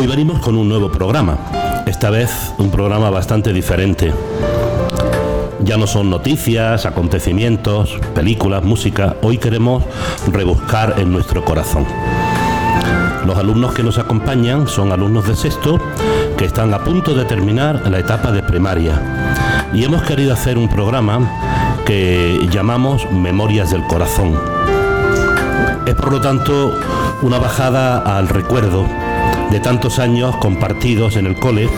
Hoy venimos con un nuevo programa, esta vez un programa bastante diferente. Ya no son noticias, acontecimientos, películas, música, hoy queremos rebuscar en nuestro corazón. Los alumnos que nos acompañan son alumnos de sexto que están a punto de terminar la etapa de primaria y hemos querido hacer un programa que llamamos Memorias del Corazón. Es por lo tanto una bajada al recuerdo de tantos años compartidos en el cole,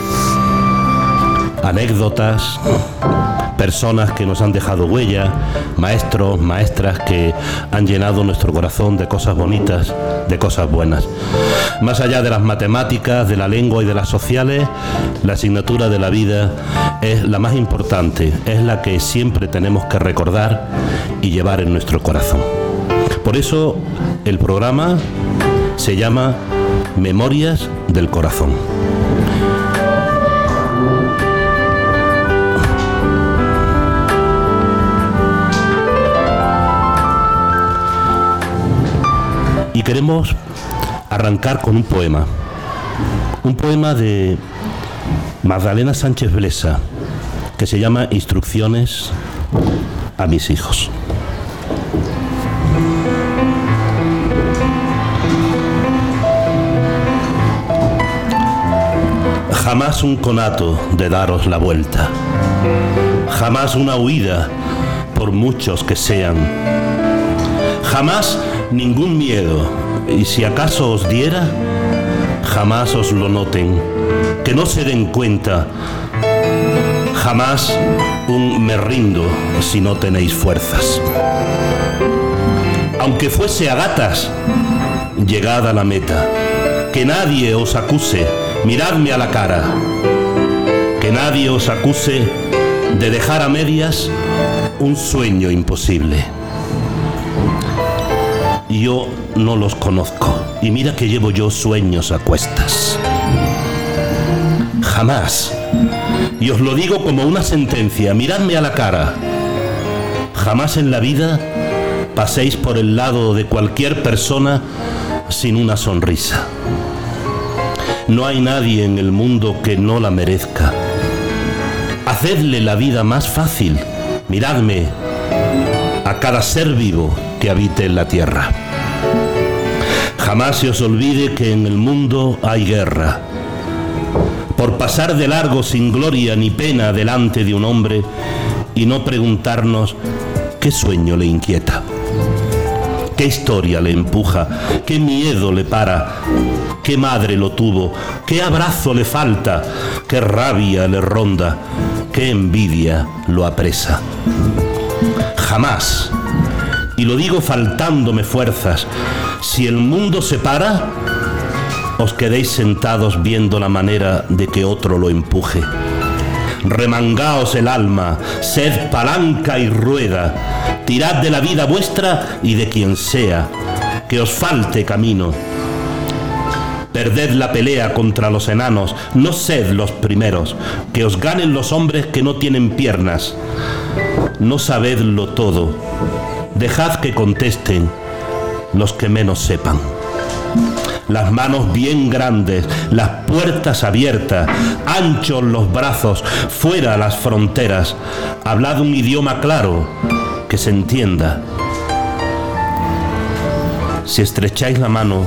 anécdotas, personas que nos han dejado huella, maestros, maestras que han llenado nuestro corazón de cosas bonitas, de cosas buenas. Más allá de las matemáticas, de la lengua y de las sociales, la asignatura de la vida es la más importante, es la que siempre tenemos que recordar y llevar en nuestro corazón. Por eso el programa se llama Memorias del Corazón. Y queremos arrancar con un poema. Un poema de Magdalena Sánchez Blesa, que se llama Instrucciones a mis hijos. Jamás un conato de daros la vuelta, jamás una huida, por muchos que sean, jamás ningún miedo, y si acaso os diera, jamás os lo noten, que no se den cuenta, jamás un me rindo si no tenéis fuerzas. Aunque fuese a gatas, llegad a la meta, que nadie os acuse, miradme a la cara, que nadie os acuse de dejar a medias un sueño imposible yo no los conozco. Y mira que llevo yo sueños a cuestas. Jamás. Y os lo digo como una sentencia, miradme a la cara. Jamás en la vida paséis por el lado de cualquier persona sin una sonrisa. No hay nadie en el mundo que no la merezca. Hacedle la vida más fácil. Miradme a cada ser vivo que habite en la tierra. Jamás se os olvide que en el mundo hay guerra. Por pasar de largo sin gloria ni pena delante de un hombre y no preguntarnos qué sueño le inquieta, qué historia le empuja, qué miedo le para, qué madre lo tuvo, qué abrazo le falta, qué rabia le ronda, qué envidia lo apresa. Jamás y lo digo faltándome fuerzas, si el mundo se para, os quedéis sentados viendo la manera de que otro lo empuje. Remangaos el alma, sed palanca y rueda, tirad de la vida vuestra y de quien sea, que os falte camino. Perded la pelea contra los enanos, no sed los primeros, que os ganen los hombres que no tienen piernas. No sabedlo todo, Dejad que contesten los que menos sepan. Las manos bien grandes, las puertas abiertas, anchos los brazos, fuera las fronteras. Hablad un idioma claro, que se entienda. Si estrecháis la mano,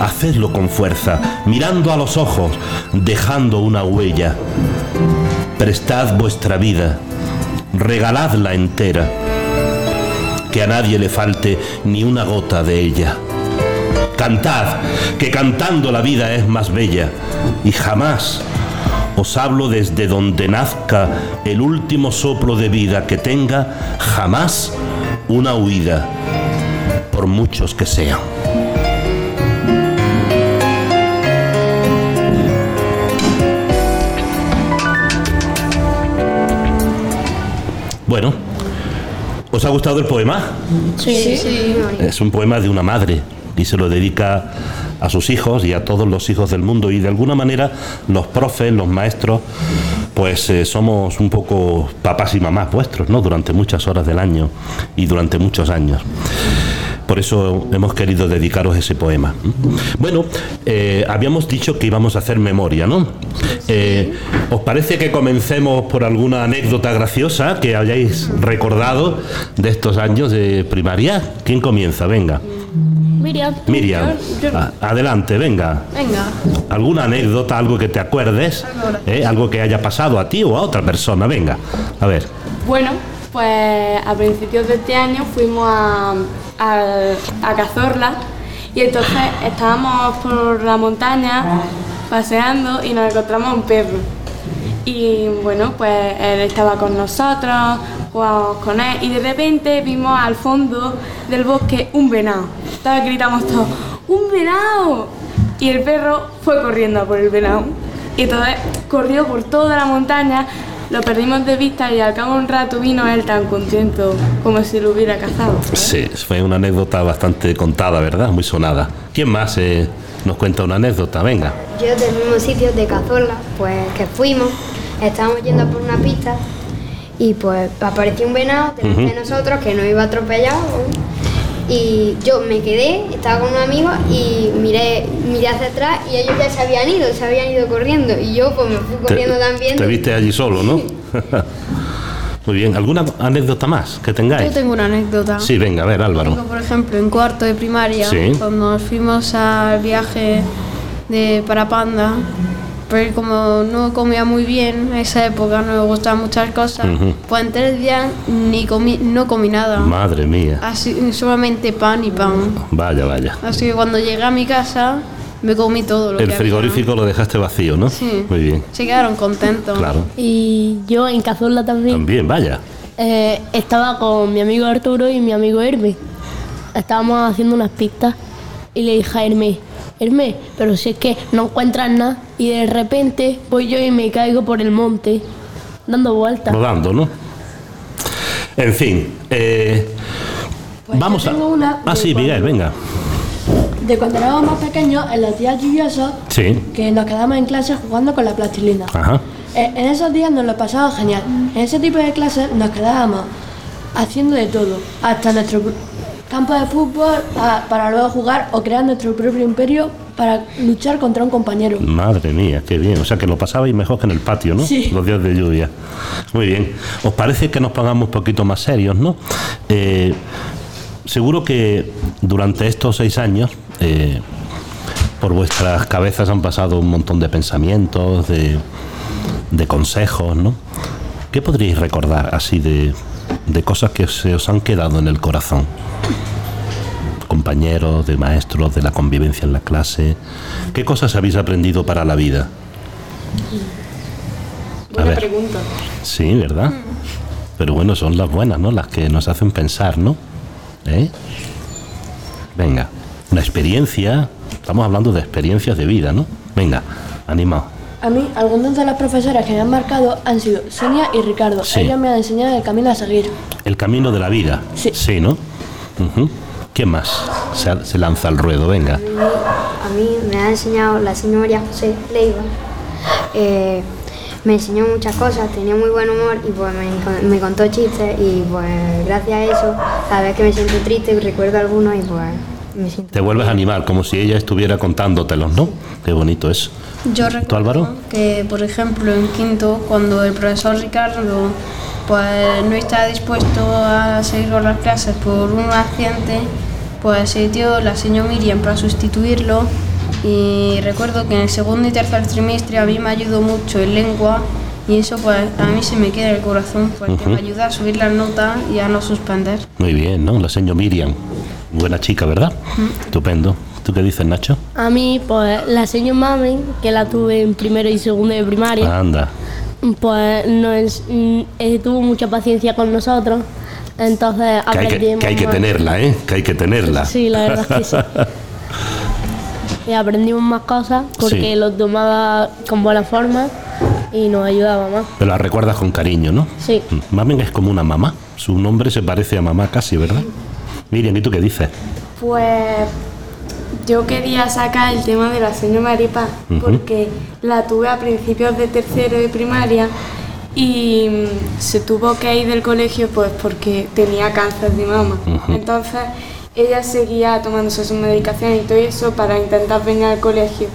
hacedlo con fuerza, mirando a los ojos, dejando una huella. Prestad vuestra vida, regaladla entera que a nadie le falte ni una gota de ella. Cantad, que cantando la vida es más bella, y jamás os hablo desde donde nazca el último soplo de vida que tenga, jamás una huida, por muchos que sean. Bueno, ¿Os ha gustado el poema? Sí, sí. Es un poema de una madre y se lo dedica a sus hijos y a todos los hijos del mundo y de alguna manera los profes, los maestros, pues eh, somos un poco papás y mamás vuestros, ¿no? Durante muchas horas del año y durante muchos años. por eso hemos querido dedicaros ese poema. Bueno, eh, habíamos dicho que íbamos a hacer memoria, ¿no? Eh, ¿Os parece que comencemos por alguna anécdota graciosa que hayáis recordado de estos años de primaria? ¿Quién comienza? Venga. Miriam. Miriam, Yo- yo- a- adelante, venga. Venga. ¿Alguna anécdota, algo que te acuerdes? ¿Eh? Algo que haya pasado a ti o a otra persona, venga. A ver. Bueno, pues a principios de este año fuimos a, a, a Cazorla y entonces estábamos por la montaña paseando y nos encontramos un perro. Y bueno, pues él estaba con nosotros, jugábamos con él y de repente vimos al fondo del bosque un venado. Entonces gritamos todos, ¡un venado! Y el perro fue corriendo a por el venado. Y entonces corrió por toda la montaña, lo perdimos de vista y al cabo de un rato vino él tan contento como si lo hubiera cazado. Sí, fue una anécdota bastante contada, ¿verdad? Muy sonada. ¿Quién más eh, nos cuenta una anécdota? Venga. Yo del mismo sitio de Cazorla, pues que fuimos, estábamos yendo por una pista y pues apareció un venado delante de nosotros que nos iba atropellado y yo me quedé, estaba con un amigo y miré, miré hacia atrás y ellos ya se habían ido, se habían ido corriendo y yo pues me fui corriendo te, también. te viste allí solo, ¿no? Muy bien. ¿Alguna anécdota más que tengáis? Yo tengo una anécdota. Sí, venga, a ver, Álvaro. Tengo, por ejemplo, en cuarto de primaria, Sí. cuando nos fuimos al viaje de Parapanda, pero como no comía muy bien en esa época, no me gustaban muchas cosas, Ujú. pues en tres días ni comí, no comí nada. Madre mía. Así, solamente pan y pan. Vaya, vaya. Así que cuando llegué a mi casa, me comí todo lo El que frigorífico lo dejaste vacío, ¿no? Sí. Muy bien. Se quedaron contentos. Claro. Y yo en Cazorla también También, vaya. eh, estaba con mi amigo Arturo y mi amigo Hermes. Estábamos haciendo unas pistas y le dije a Hermes, Hermes, pero si es que no encuentras nada y de repente voy yo y me caigo por el monte dando vueltas. Rodando, ¿no? En fin. eh, vamos a. Pues tengo una Ah, sí, Miguel, venga. De cuando éramos más pequeños, en los días lluviosos, Sí. que nos quedamos en clase jugando con la plastilina. Ajá. Eh, en esos días nos lo pasaba genial. En ese tipo de clases nos quedábamos haciendo de todo, hasta nuestro campo de fútbol a- para luego jugar o crear nuestro propio imperio para luchar contra un compañero. Madre mía, qué bien. O sea que lo pasabais mejor que en el patio, ¿no? Sí. Los días de lluvia. Muy bien. ¿Os parece que nos pongamos un poquito más serios, no? Eh, seguro que durante estos seis años eh, por vuestras cabezas han pasado un montón de pensamientos, de, de consejos, ¿no? ¿Qué podríais recordar así de, de cosas que se os han quedado en el corazón? Compañeros, de maestros, de la convivencia en la clase. ¿Qué cosas habéis aprendido para la vida? A Buena ver. pregunta. Sí, ¿verdad? Pero bueno, son las buenas, ¿no? Las que nos hacen pensar, ¿no? ¿Eh? Venga, una experiencia. Estamos hablando de experiencias de vida, ¿no? Venga, animado. A mí, algunos de los profesores que me han marcado han sido Sonia y Ricardo. Sí. Ellos me han enseñado el camino a seguir. El camino de la vida. Sí. ¿no? Ujú. ¿Quién más se, se lanza al ruedo? Venga. A mí me ha enseñado la señora María José Leiva. Eh, me enseñó muchas cosas, tenía muy buen humor y pues me, me contó chistes y pues gracias a eso, cada vez que me siento triste recuerdo algunos y pues me siento... Te vuelves a animar, como si ella estuviera contándotelos, ¿no? Qué bonito es. Yo ¿Tú, recuerdo Álvaro? que, por ejemplo, en quinto, cuando el profesor Ricardo pues, no estaba dispuesto a seguir con las clases por un accidente, pues se dio la señora Miriam para sustituirlo y recuerdo que en el segundo y tercer trimestre a mí me ayudó mucho en lengua y eso pues a mí se me queda en el corazón porque me ayuda a subir las notas y a no suspender. Muy bien, ¿no? La señora Miriam. Buena chica, ¿verdad? Estupendo. ¿Tú qué dices, Nacho? A mí, pues la señora Mami, que la tuve en primero y segundo de primaria, Anda. pues nos, mm, eh, tuvo mucha paciencia con nosotros. Entonces Que hay que, aprendimos que hay que tenerla, ¿eh? Que hay que tenerla. Sí, la verdad es que sí. Y aprendimos más cosas porque Sí. lo tomaba con buena forma y nos ayudaba más. Pero la recuerdas con cariño, ¿no? Sí. Mamen es como una mamá. Su nombre se parece a mamá casi, ¿verdad? Miriam, ¿y tú qué dices? Pues yo quería sacar el tema de la señora Maripa Ujú. porque la tuve a principios de tercero de primaria y mm, se tuvo que ir del colegio pues porque tenía cáncer de mama. Ujú. Entonces ella seguía tomándose su medicación y todo eso para intentar venir al colegio.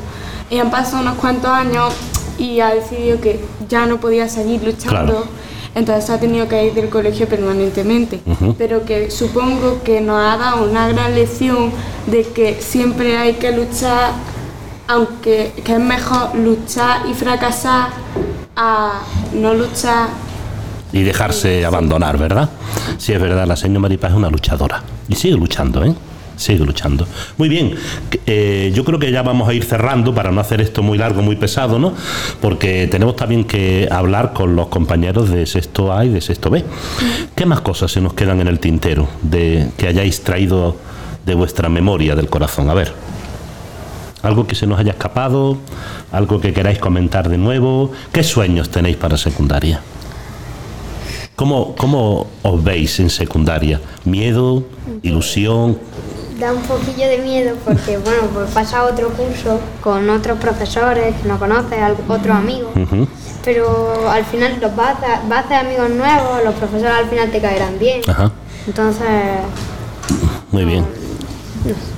Y han pasado unos cuantos años y ha decidido que ya no podía seguir luchando. Claro. Entonces ha tenido que ir del colegio permanentemente. Ujú. Pero que supongo que nos ha dado una gran lección de que siempre hay que luchar, aunque que es mejor luchar y fracasar a no luchar y dejarse abandonar, ¿verdad? Sí, es verdad, la señora Maripaz es una luchadora. Y sigue luchando, ¿eh? Sigue luchando. Muy bien, eh, yo creo que ya vamos a ir cerrando para no hacer esto muy largo, muy pesado, ¿no? Porque tenemos también que hablar con los compañeros de sexto A y de sexto B. ¿Qué más cosas se nos quedan en el tintero de que hayáis traído de vuestra memoria, del corazón? A ver. Algo que se nos haya escapado, algo que queráis comentar de nuevo. ¿Qué sueños tenéis para secundaria? ¿Cómo, ¿Cómo os veis en secundaria? ¿Miedo? ¿Ilusión? Da un poquillo de miedo porque, bueno, pues pasa otro curso con otros profesores que no conoces, otros amigos. Ujú. Pero al final los vas a, vas a hacer amigos nuevos, los profesores al final te caerán bien. Ajá, Entonces, muy bien.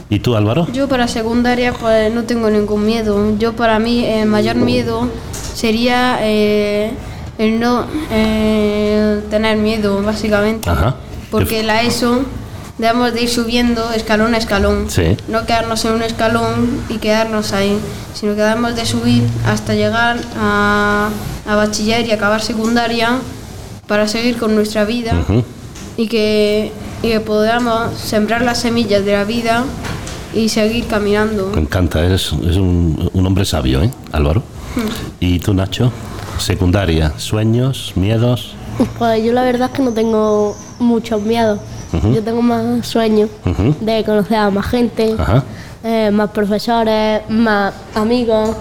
¿Y tú, Álvaro? Yo para secundaria pues no tengo ningún miedo. Yo para mí el mayor miedo sería eh, el no eh, tener miedo básicamente. Ajá. Porque la ESO debemos de ir subiendo escalón a escalón. Sí. No quedarnos en un escalón y quedarnos ahí, sino que debemos de subir hasta llegar a, a bachiller y acabar secundaria para seguir con nuestra vida Ujú. y que, y que podamos sembrar las semillas de la vida y seguir caminando. Me encanta, eres, es un, un hombre sabio, ¿eh, Álvaro? ¿Y tú, Nacho? Secundaria, sueños, miedos. Pues yo la verdad es que no tengo muchos miedos. Yo tengo más sueños de conocer a más gente, eh, más profesores, más amigos,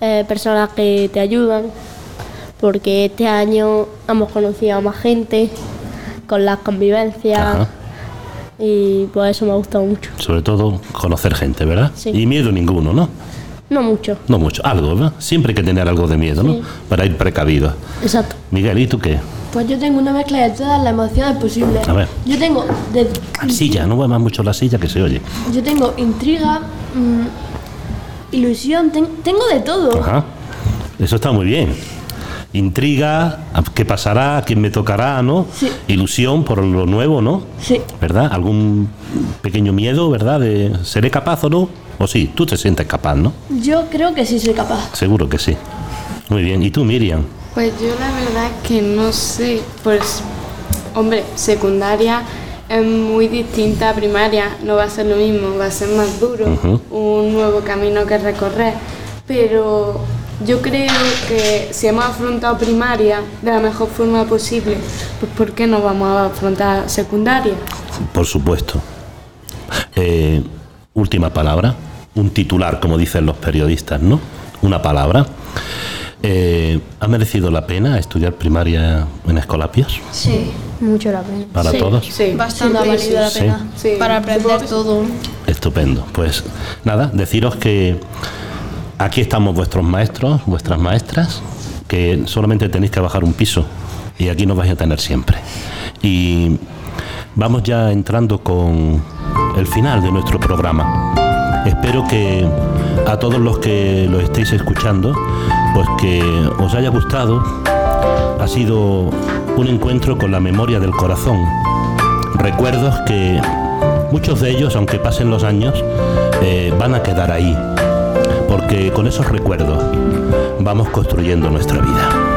eh, personas que te ayudan. Porque este año hemos conocido a más gente con las convivencias Ajá. y por eso me ha gustado mucho. Sobre todo conocer gente, ¿verdad? Sí. Y miedo ninguno, ¿no? No mucho, No mucho, algo, ¿verdad? Siempre hay que tener algo de miedo, ¿no? Sí. Para ir precavido. exacto. Miguel, ¿y tú qué? Pues yo tengo una mezcla de todas las emociones posibles. A ver. Yo tengo, de- La silla, no muevas mucho la silla que se oye. yo tengo intriga, mm, ilusión, ten- tengo de todo. Ajá. Eso está muy bien. Intriga, qué pasará, a quién me tocará, ¿no? Sí. Ilusión por lo nuevo, ¿no? Sí, ¿Verdad? Algún pequeño miedo, ¿verdad? De ¿seré capaz o no? O sí, tú te sientes capaz, ¿no? yo creo que sí soy capaz. Seguro que sí. Muy bien. ¿Y tú, Miriam? Pues yo la verdad que no sé, pues hombre, secundaria es muy distinta a primaria, no va a ser lo mismo, va a ser más duro, un nuevo camino que recorrer, pero yo creo que si hemos afrontado primaria de la mejor forma posible, pues ¿por qué no vamos a afrontar secundaria? Por supuesto. Eh, última palabra. Un titular, como dicen los periodistas, ¿no? Una palabra. Eh, ¿Ha merecido la pena estudiar primaria en Escolapios? Sí, mucho la pena. Para Sí. todos. Sí, bastante sí, ha valido la Sí. pena Sí. para aprender todo. Estupendo. Pues nada, deciros que aquí estamos vuestros maestros, vuestras maestras, que solamente tenéis que bajar un piso y aquí nos vais a tener siempre. Y vamos ya entrando con el final de nuestro programa. Espero que a todos los que lo estéis escuchando, pues que os haya gustado. Ha sido un encuentro con la memoria del corazón. Recuerdos que muchos de ellos, aunque pasen los años, eh, van a quedar ahí. Porque con esos recuerdos vamos construyendo nuestra vida.